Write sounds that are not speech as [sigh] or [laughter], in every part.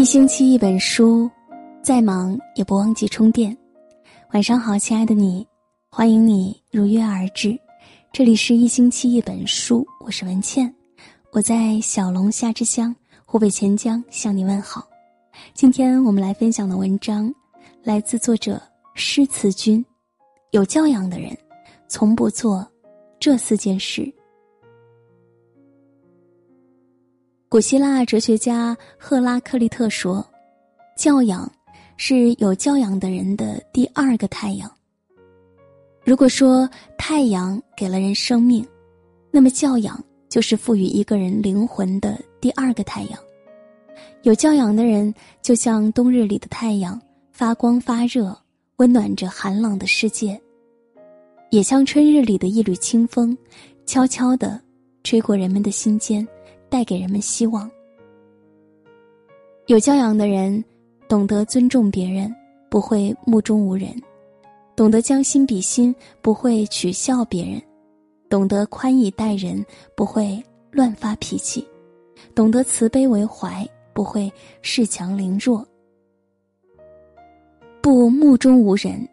一星期一本书，再忙也不忘记充电。晚上好，亲爱的你，欢迎你如约而至。这里是一星期一本书，我是文倩，我在小龙虾之乡湖北潜江向你问好。今天我们来分享的文章来自作者诗词君。有教养的人，从不做这四件事。古希腊哲学家赫拉克利特说：“教养是有教养的人的第二个太阳。”如果说太阳给了人生命，那么教养就是赋予一个人灵魂的第二个太阳。有教养的人就像冬日里的太阳，发光发热，温暖着寒冷的世界；也像春日里的一缕清风，悄悄地吹过人们的心间，带给人们希望。有教养的人，懂得尊重别人，不会目中无人。懂得将心比心，不会取笑别人；懂得宽以待人，不会乱发脾气；懂得慈悲为怀，不会恃强凌弱。不目中无人。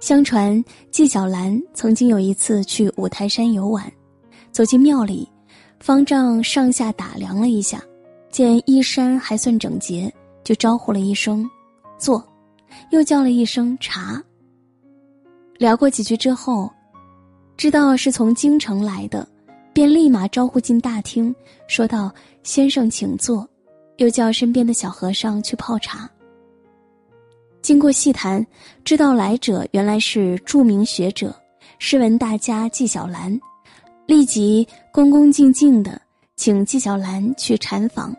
相传纪晓岚曾经有一次去五台山游玩，走进庙里，方丈上下打量了一下，见衣衫还算整洁，就招呼了一声“坐”，又叫了一声“茶”。聊过几句之后，知道是从京城来的，便立马招呼进大厅，说道：“先生请坐。”又叫身边的小和尚去泡茶。经过细谈，知道来者原来是著名学者、诗文大家纪晓岚，立即恭恭敬敬的请纪晓岚去禅房，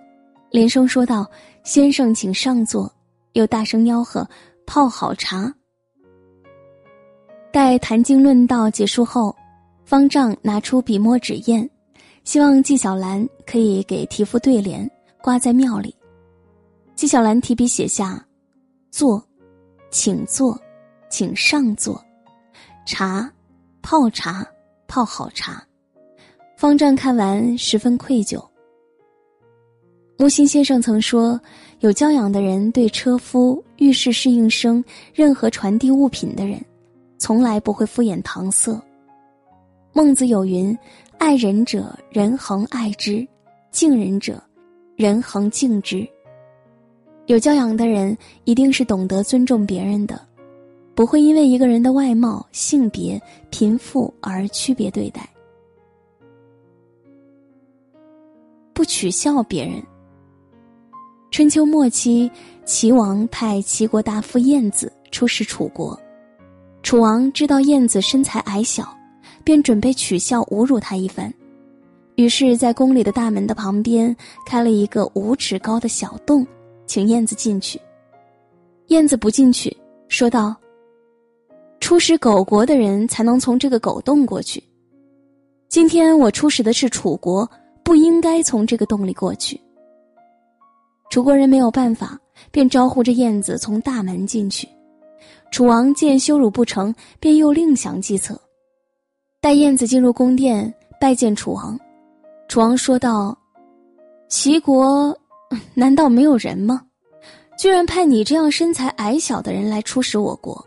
连声说道：“先生请上座。”又大声吆喝：“泡好茶。”待谈经论道结束后，方丈拿出笔墨纸砚，希望纪晓岚可以给题副对联，挂在庙里。纪晓岚提笔写下：“坐，请坐，请上座，茶，泡茶，泡好茶。”方丈看完十分愧疚。木心先生曾说：“有教养的人对车夫、浴室侍应生、任何传递物品的人。”从来不会敷衍搪塞。孟子有云：“爱人者，人恒爱之；敬人者，人恒敬之。”有教养的人一定是懂得尊重别人的，不会因为一个人的外貌、性别、贫富而区别对待，不取笑别人。春秋末期，齐王派齐国大夫晏子出使楚国。楚王知道燕子身材矮小，便准备取笑侮辱他一番，于是，在宫里的大门的旁边开了一个五尺高的小洞，请燕子进去。燕子不进去，说道：“出使狗国的人才能从这个狗洞过去，今天我出使的是楚国，不应该从这个洞里过去。”楚国人没有办法，便招呼着燕子从大门进去。楚王见羞辱不成，便又另想计策。待燕子进入宫殿拜见楚王，楚王说道：“齐国 [laughs] 难道没有人吗？居然派你这样身材矮小的人来出使我国。”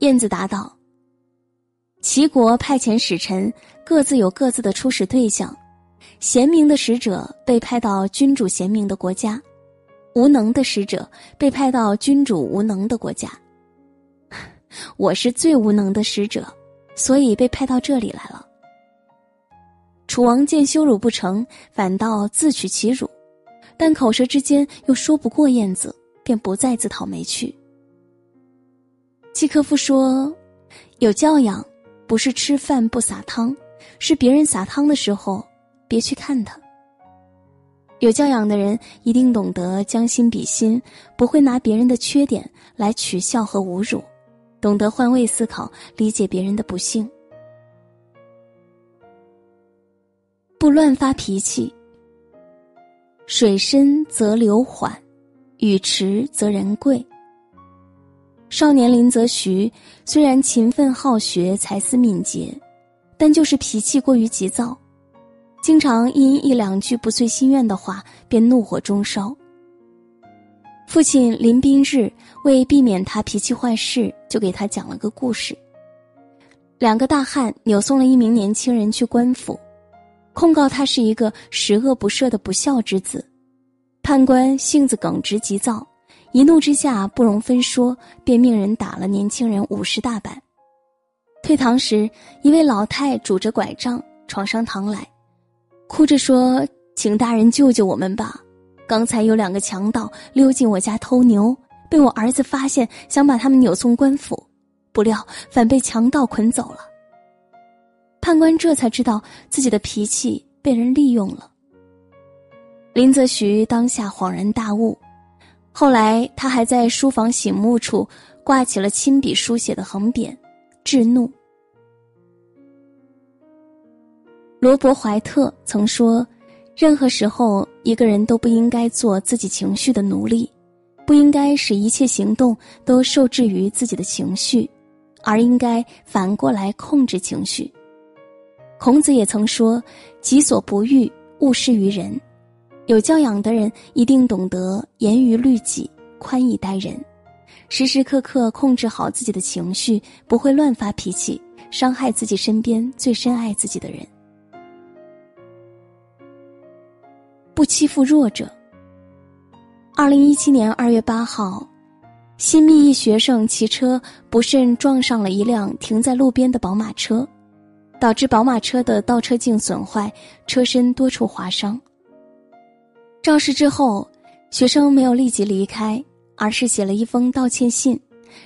燕子答道：“齐国派遣使臣，各自有各自的出使对象，贤明的使者被派到君主贤明的国家。”无能的使者被派到君主无能的国家。[laughs] 我是最无能的使者，所以被派到这里来了。楚王见羞辱不成，反倒自取其辱，但口舌之间又说不过燕子，便不再自讨没趣。契诃夫说：“有教养，不是吃饭不撒汤，是别人撒汤的时候，别去看他。”有教养的人一定懂得将心比心，不会拿别人的缺点来取笑和侮辱，懂得换位思考，理解别人的不幸，不乱发脾气。水深则流缓，雨迟则人贵。少年林则徐虽然勤奋好学，才思敏捷，但就是脾气过于急躁。经常因一两句不遂心愿的话便怒火中烧。父亲林宾日为避免他脾气坏事，就给他讲了个故事。两个大汉扭送了一名年轻人去官府，控告他是一个十恶不赦的不孝之子。判官性子耿直急躁，一怒之下不容分说，便命人打了年轻人五十大板。退堂时，一位老太拄着拐杖闯上堂来，哭着说：“请大人救救我们吧！刚才有两个强盗溜进我家偷牛，被我儿子发现，想把他们扭送官府，不料反被强盗捆走了。”判官这才知道自己的脾气被人利用了。林则徐当下恍然大悟，后来他还在书房醒目处挂起了亲笔书写的横匾“制怒”。罗伯·怀特曾说：“任何时候，一个人都不应该做自己情绪的奴隶，不应该使一切行动都受制于自己的情绪，而应该反过来控制情绪。”孔子也曾说：“己所不欲，勿施于人。”有教养的人一定懂得严于律己、宽以待人，时时刻刻控制好自己的情绪，不会乱发脾气，伤害自己身边最深爱自己的人。不欺负弱者。二零一七年二月八号，新密一学生骑车不慎撞上了一辆停在路边的宝马车，导致宝马车的倒车镜损坏，车身多处划伤。肇事之后，学生没有立即离开，而是写了一封道歉信，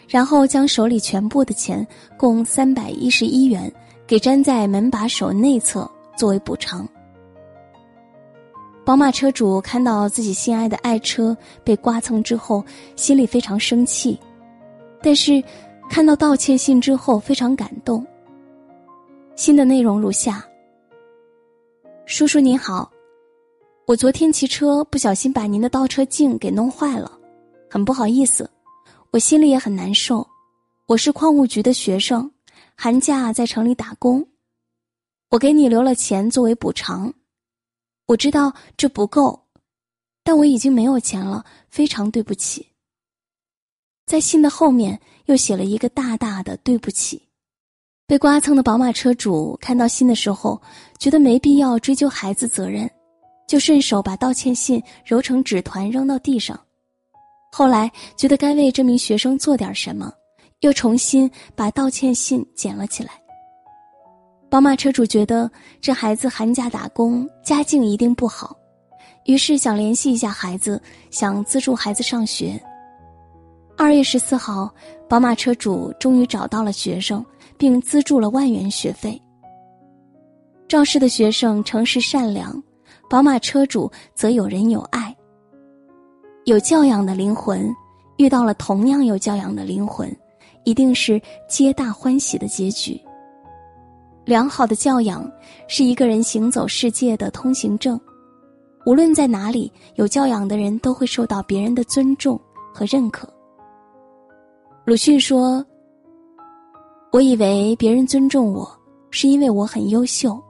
然后将手里全部的钱，共三百一十一元，给粘在门把手内侧作为补偿。宝马车主看到自己心爱的爱车被刮蹭之后，心里非常生气，但是看到道歉信之后非常感动。信的内容如下：叔叔您好。我昨天骑车不小心把您的倒车镜给弄坏了，很不好意思，我心里也很难受。我是矿务局的学生，寒假在城里打工，我给你留了钱作为补偿。我知道这不够，但我已经没有钱了，非常对不起。在信的后面又写了一个大大的对不起。被刮蹭的宝马车主看到信的时候，觉得没必要追究孩子责任。就顺手把道歉信揉成纸团扔到地上，后来觉得该为这名学生做点什么，又重新把道歉信捡了起来。宝马车主觉得这孩子寒假打工，家境一定不好，于是想联系一下孩子，想资助孩子上学。二月十四号，宝马车主终于找到了学生，并资助了万元学费。肇事的学生诚实善良。宝马车主则有人有爱，有教养的灵魂遇到了同样有教养的灵魂，一定是皆大欢喜的结局。良好的教养是一个人行走世界的通行证，无论在哪里，有教养的人都会受到别人的尊重和认可。鲁迅说：“我以为别人尊重我，是因为我很优秀。”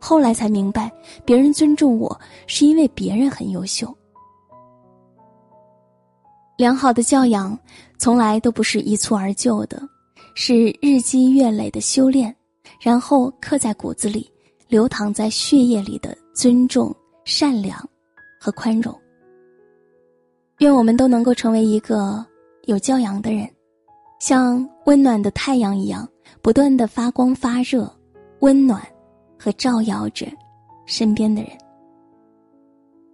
后来才明白，别人尊重我是因为别人很优秀。良好的教养从来都不是一蹴而就的，是日积月累的修炼，然后刻在骨子里、流淌在血液里的尊重、善良和宽容。愿我们都能够成为一个有教养的人，像温暖的太阳一样，不断的发光发热，温暖。和照耀着身边的人。